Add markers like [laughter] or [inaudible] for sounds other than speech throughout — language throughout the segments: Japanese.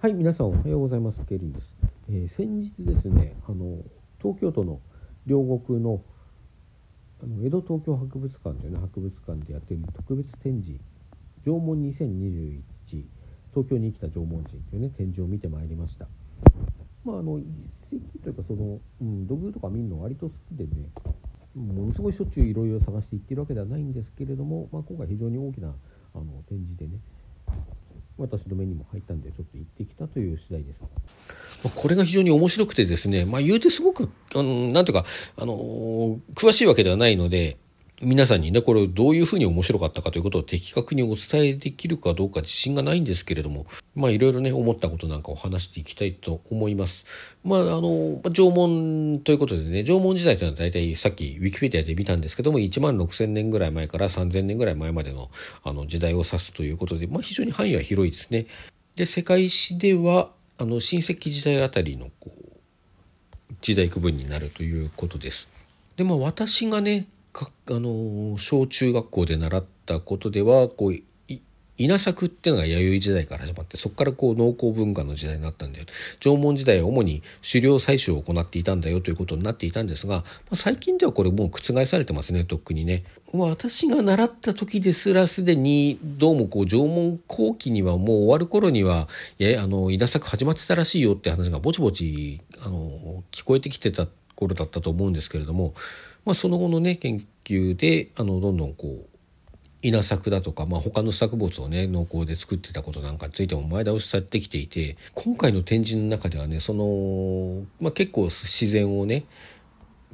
はい、皆さんおはようございます。ケリーです。えー先日ですね、あの東京都の両国のあの江戸東京博物館というね博物館でやっている特別展示「縄文2021東京に生きた縄文人」というね展示を見てまいりました。まああの一石というかその、うん、土偶とか見るの割と好きでねものすごいしょっちゅういろいろ探して行ってるわけではないんですけれども、まあ、今回非常に大きなあの展示でね私の目にも入ったんでちょっと行ってきたという次第です。まあこれが非常に面白くてですね、まあ言うてすごく、あの、なんていうか、あの詳しいわけではないので、皆さんにね、これどういうふうに面白かったかということを的確にお伝えできるかどうか自信がないんですけれども、まあいろいろね、思ったことなんかを話していきたいと思います。まああの、縄文ということでね、縄文時代というのは大体さっきウィキペディアで見たんですけども、1万6000年ぐらい前から3000年ぐらい前までのあの時代を指すということで、まあ非常に範囲は広いですね。で、世界史では、あの、新石器時代あたりのこう、時代区分になるということです。でまあ私がねかあの小中学校で習ったことではこう稲作っていうのが弥生時代から始まってそこからこう農耕文化の時代になったんだよ縄文時代は主に狩猟採取を行っていたんだよということになっていたんですが、まあ、最近ではこれもう覆されてますねとっくにね。私が習った時ですらすでにどうもこう縄文後期にはもう終わる頃にはいやあの稲作始まってたらしいよって話がぼちぼちあの聞こえてきてた頃だったと思うんですけれども、まあ、その後のね研究であのどんどんこう稲作だとか、まあ、他の作物をね農耕で作ってたことなんかについても前倒しされてきていて今回の展示の中ではねその、まあ、結構自然をね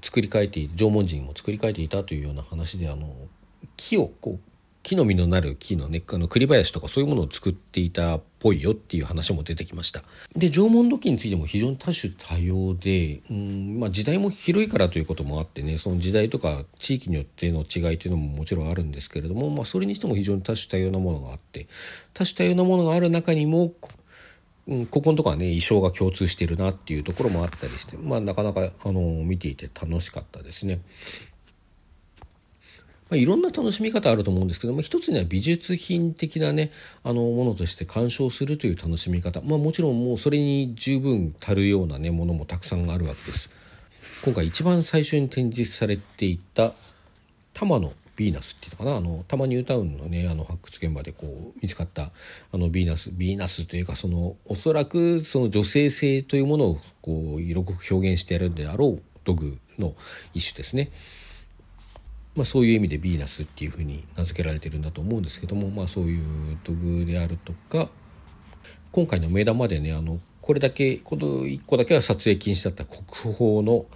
作り変えて縄文人も作り変えていたというような話であの木をこう木の実のなる木のねあの栗林とかそういうものを作っていたっぽいよっていう話も出てきましたで縄文土器についても非常に多種多様でうん、まあ、時代も広いからということもあってねその時代とか地域によっての違いというのももちろんあるんですけれども、まあ、それにしても非常に多種多様なものがあって多種多様なものがある中にも、ここのとこはね衣装が共通してるなっていうところもあったりしてまあなかなかあの見ていて楽しかったですね。まあ、いろんな楽しみ方あると思うんですけども一つには美術品的なねあのものとして鑑賞するという楽しみ方まあもちろんもうそれに十分足るようなねものもたくさんあるわけです。今回一番最初に展示されていた玉のヴィーナスっていうのかな？あの多摩ニュータウンのねあの発掘現場でこう見つかったあのヴィーナスヴィーナスというかそのおそらくその女性性というものをこう色濃く表現してやるであろう土偶の一種ですね。まあ、そういう意味でヴィーナスっていうふうに名付けられてるんだと思うんですけども、まあ、そういう土偶であるとか今回の目玉でねあのこれだけこの1個だけは撮影禁止だった国宝の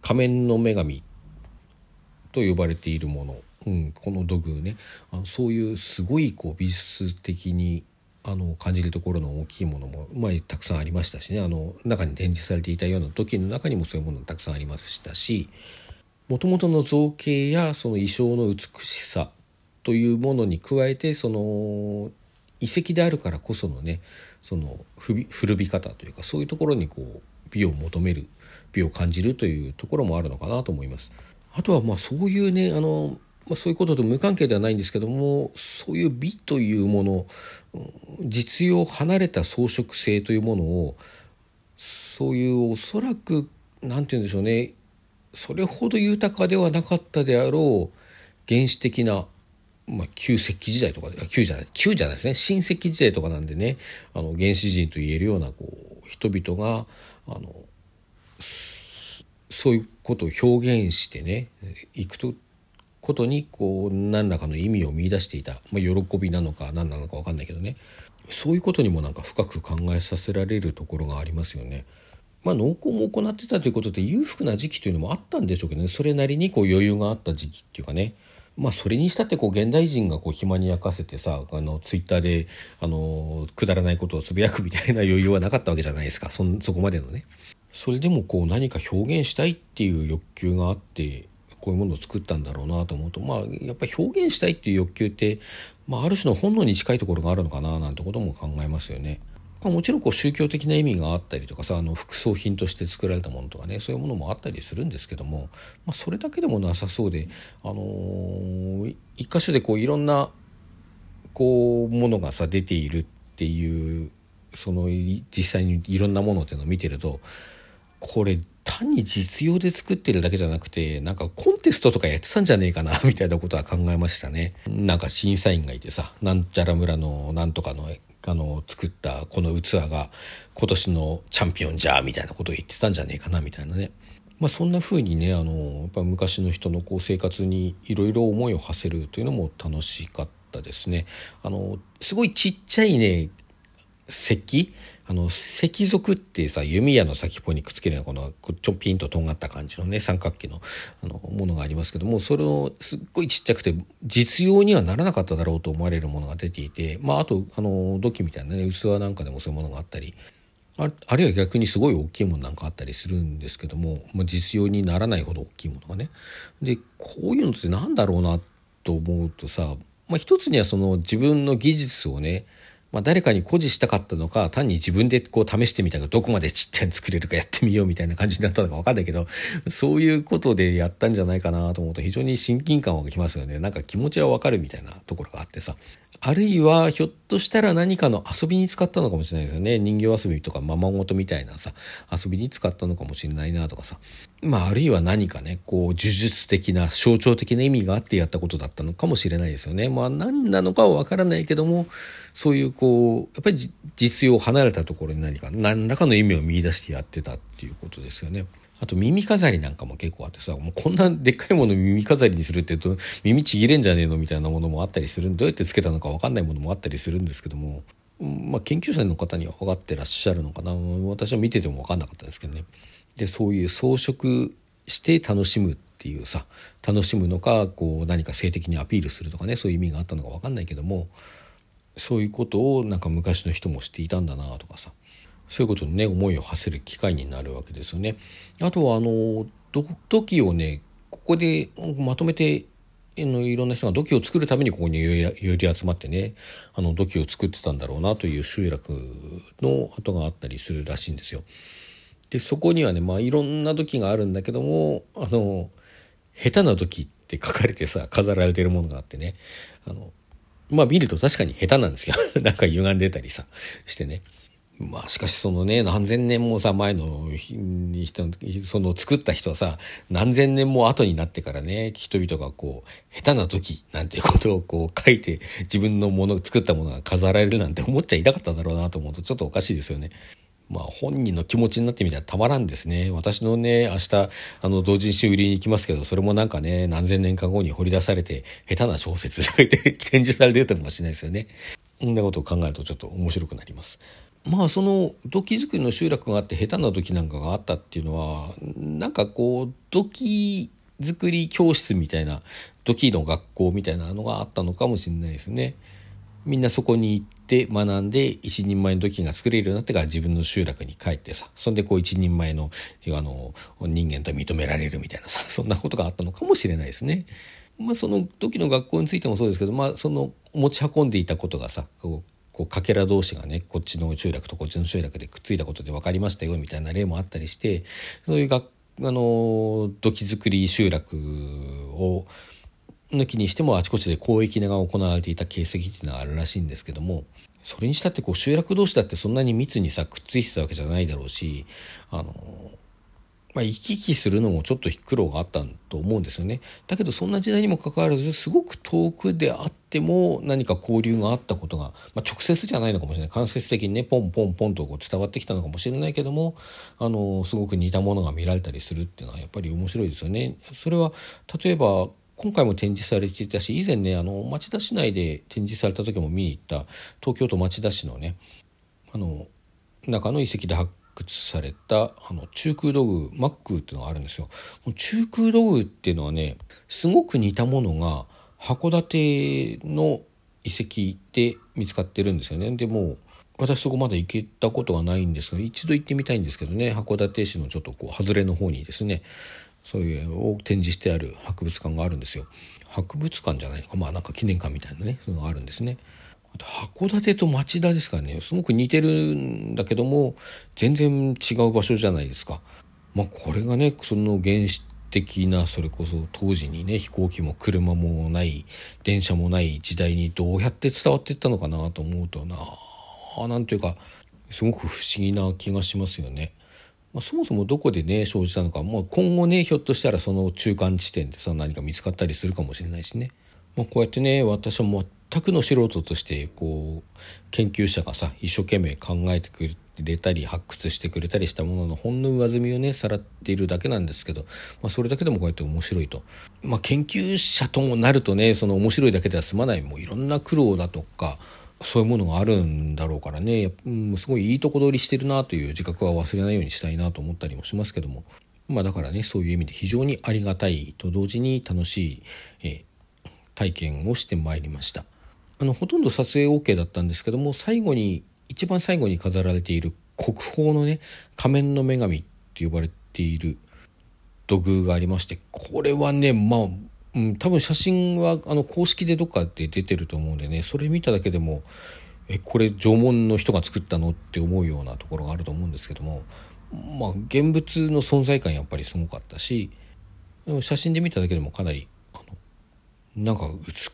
仮面の女神と呼ばれているもの、うん、この土偶ねあのそういうすごいこう美術的にあの感じるところの大きいものも、まあ、たくさんありましたしねあの中に展示されていたような時の中にもそういうものたくさんありましたしもともとの造形やその衣装の美しさというものに加えてその遺跡であるからこそのねその古び方というかそういうところにこう美を求める美を感じるというところもあるのかなと思います。あとはまあそういうねあの、まあ、そういうことと無関係ではないんですけどもそういう美というもの実用離れた装飾性というものをそういうおそらく何て言うんでしょうねそれほど豊かではなかったであろう原始的な、まあ、旧石器時代とか旧じゃない旧じゃないですね新石器時代とかなんでねあの原始人と言えるようなこう人々があのそういうことを表現してねいくとことにこう何らかの意味を見出していた、まあ、喜びなのか何なのか分かんないけどねそういうことにもなんか深く考えさせられるところがありますよね。まあ、農耕も行ってたということで裕福な時期というのもあったんでしょうけどねそれなりにこう余裕があった時期っていうかねまあそれにしたってこう現代人がこう暇に焼かせてさあのツイッターであのくだらないことをつぶやくみたいな余裕はなかったわけじゃないですかそそこまでのね。それでもこう何か表現したいっていう欲求があってこういうものを作ったんだろうなと思うとまあやっぱり表現したいっていう欲求って、まあ、ある種の本能に近いところがあるのかななんてことも考えますよね。もちろんこう宗教的な意味があったりとかさあの副葬品として作られたものとかねそういうものもあったりするんですけども、まあ、それだけでもなさそうで、あのー一箇所でこういろんなこうものがさ出ているっていうその実際にいろんなものっていうのを見てるとこれ単に実用で作ってるだけじゃなくてなんかコンテストとかやってたんじゃねえかなみたいなことは考えましたね。なんか審査員がいてさなんちゃら村のなんとかのあの作ったこの器が今年のチャンピオンじゃみたいなことを言ってたんじゃねえかなみたいなねまあ、そんな風にねあのやっぱ昔の人のこう生活にいろいろ思いを馳せるというのも楽しかったですね。あのすごいちっちゃいね石あの石族ってさ弓矢の先っぽにくっつけるようなこのちょピンととんがった感じのね三角形のあのものがありますけどもそれをすっごいちっちゃくて実用にはならなかっただろうと思われるものが出ていてまああとあの土器みたいなね器なんかでもそういうものがあったりああるいは逆にすごい大きいものなんかあったりするんですけども、まあ、実用にならないほど大きいものがね。でこういうのって何だろうなと思うとさ、まあ、一つにはその自分の技術をねまあ、誰かに誇示したかったのか単に自分でこう試してみたがどこまでちっちゃい作れるかやってみようみたいな感じになったのかわかんないけどそういうことでやったんじゃないかなと思うと非常に親近感はきますよね。なんか気持ちはわかるみたいなところがあってさ。あるいはひょっとしたら何かの遊びに使ったのかもしれないですよね。人形遊びとかままごとみたいなさ遊びに使ったのかもしれないなとかさ。まああるいは何かねこう呪術的な象徴的な意味があってやったことだったのかもしれないですよね。まあ何なのかは分からないけどもそういうこうやっぱり実用を離れたところに何か何らかの意味を見出してやってたっていうことですよね。あと耳飾りなんかも結構あってさ、もうこんなでっかいもの耳飾りにするって言うと耳ちぎれんじゃねえのみたいなものもあったりするどうやってつけたのか分かんないものもあったりするんですけども、まあ研究者の方には分かってらっしゃるのかな。私は見てても分かんなかったですけどね。で、そういう装飾して楽しむっていうさ、楽しむのか、こう何か性的にアピールするとかね、そういう意味があったのか分かんないけども、そういうことをなんか昔の人もしていたんだなとかさそういうことにね思いを馳せる機会になるわけですよね。あとはあの土器をねここでまとめてのいろんな人が土器を作るためにここに寄り集まってねあの土器を作ってたんだろうなという集落の跡があったりするらしいんですよ。でそこにはねまあいろんな土器があるんだけどもあの下手な土器って書かれてさ飾られてるものがあってねあのまあ見ると確かに下手なんですよ。[laughs] なんか歪んでたりさ、してね。まあしかしそのね、何千年もさ、前の人、その作った人はさ、何千年も後になってからね、人々がこう、下手な時なんてことをこう書いて、自分のもの、作ったものが飾られるなんて思っちゃいなかったんだろうなと思うとちょっとおかしいですよね。まあ本人の気持ちになってみたらたまらんですね。私のね、明日、あの、同人誌売りに行きますけど、それもなんかね、何千年か後に掘り出されて、下手な小説が [laughs] 展示されてるかもしれないですよね。そんなことを考えるとちょっと面白くなります。まあその土器作りの集落があって下手な土器なんかがあったっていうのはなんかこう土器作り教室みたいな土器の学校みたいなのがあったのかもしれないですね。みんなそこに行って学んで一人前の土器が作れるようになってから自分の集落に帰ってさそんでこう一人前のあの人間と認められるみたいなさ [laughs] そんなことがあったのかもしれないですね。まあ、その時の学校についてもそうですけど、まあ、その持ち運んでいたことがさこうこうかけら同士がねこっちの集落とこっちの集落でくっついたことで分かりましたよみたいな例もあったりしてそういう学あの土器作り集落を抜きにしてもあちこちで交易が行われていた形跡っていうのはあるらしいんですけどもそれにしたってこう集落同士だってそんなに密にさくっついてたわけじゃないだろうしあの、まあ、行き来するのもちょっと苦労があったと思うんですよね。だけどそんな時代にもかかわらずすごく遠くであっても何か交流があったことが、まあ、直接じゃないのかもしれない間接的にねポンポンポンとこう伝わってきたのかもしれないけどもあのすごく似たものが見られたりするっていうのはやっぱり面白いですよね。それは例えば今回も展示されていたし以前ねあの町田市内で展示された時も見に行った東京都町田市のねあの中の遺跡で発掘されたあの中空土偶マックっていうのがあるんですよ。中空土偶っていうのはねすごく似たものが函館の遺跡で見つかってるんですよね。でも私そこまで行けたことはないんですが一度行ってみたいんですけどね函館市のちょっとこう外れの方にですねそういうを展示してある博物館があるんですよ博物館じゃないのかまあなんか記念館みたいなねそういうのがあるんですね函館と町田ですかね。すごく似てるんだけども全然違う場所じゃないですか。まあこれがねその原始的なそれこそ当時にね飛行機も車もない電車もない時代にどうやって伝わっていったのかなと思うとなあなんていうかすごく不思議な気がしますよね。まあ、そもそもどこでね生じたのか、まあ、今後ねひょっとしたらその中間地点でさ何か見つかったりするかもしれないしね、まあ、こうやってね私は全くの素人としてこう研究者がさ一生懸命考えてくれたり発掘してくれたりしたもののほんの上積みをねさらっているだけなんですけど、まあ、それだけでもこうやって面白いと、まあ、研究者ともなるとねその面白いだけでは済まないもういろんな苦労だとかそういうものがあるんだろうからね、うん、すごいいいとこ取りしてるなという自覚は忘れないようにしたいなと思ったりもしますけども。まあだからねそういう意味で非常にありがたいと同時に楽しい、えー、体験をしてまいりました。あのほとんど撮影 OK だったんですけども最後に一番最後に飾られている国宝のね仮面の女神って呼ばれている土偶がありましてこれはねまあうん、多分写真はあの公式でどっかで出てると思うんでねそれ見ただけでもえこれ縄文の人が作ったのって思うようなところがあると思うんですけどもまあ現物の存在感やっぱりすごかったし写真で見ただけでもかなりなんか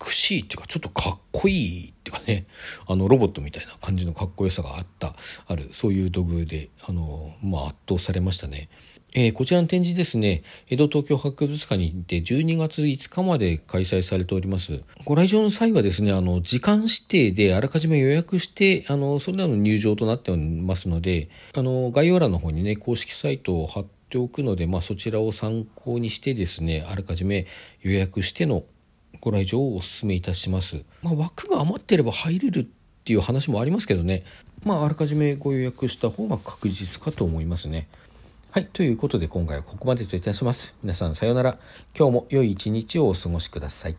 美しいっていうかちょっとかっこいいっていうかね [laughs] あのロボットみたいな感じのかっこよさがあったあるそういう土偶であの、まあ、圧倒されましたね。えー、こちらの展示ですね、江戸東京博物館に行って12月5日まで開催されております。ご来場の際はですね、あの、時間指定であらかじめ予約して、あの、それらの入場となっておりますので、あの、概要欄の方にね、公式サイトを貼っておくので、まあ、そちらを参考にしてですね、あらかじめ予約してのご来場をお勧めいたします。まあ、枠が余ってれば入れるっていう話もありますけどね、まあ、あらかじめご予約した方が確実かと思いますね。はい。ということで今回はここまでといたします。皆さんさようなら。今日も良い一日をお過ごしください。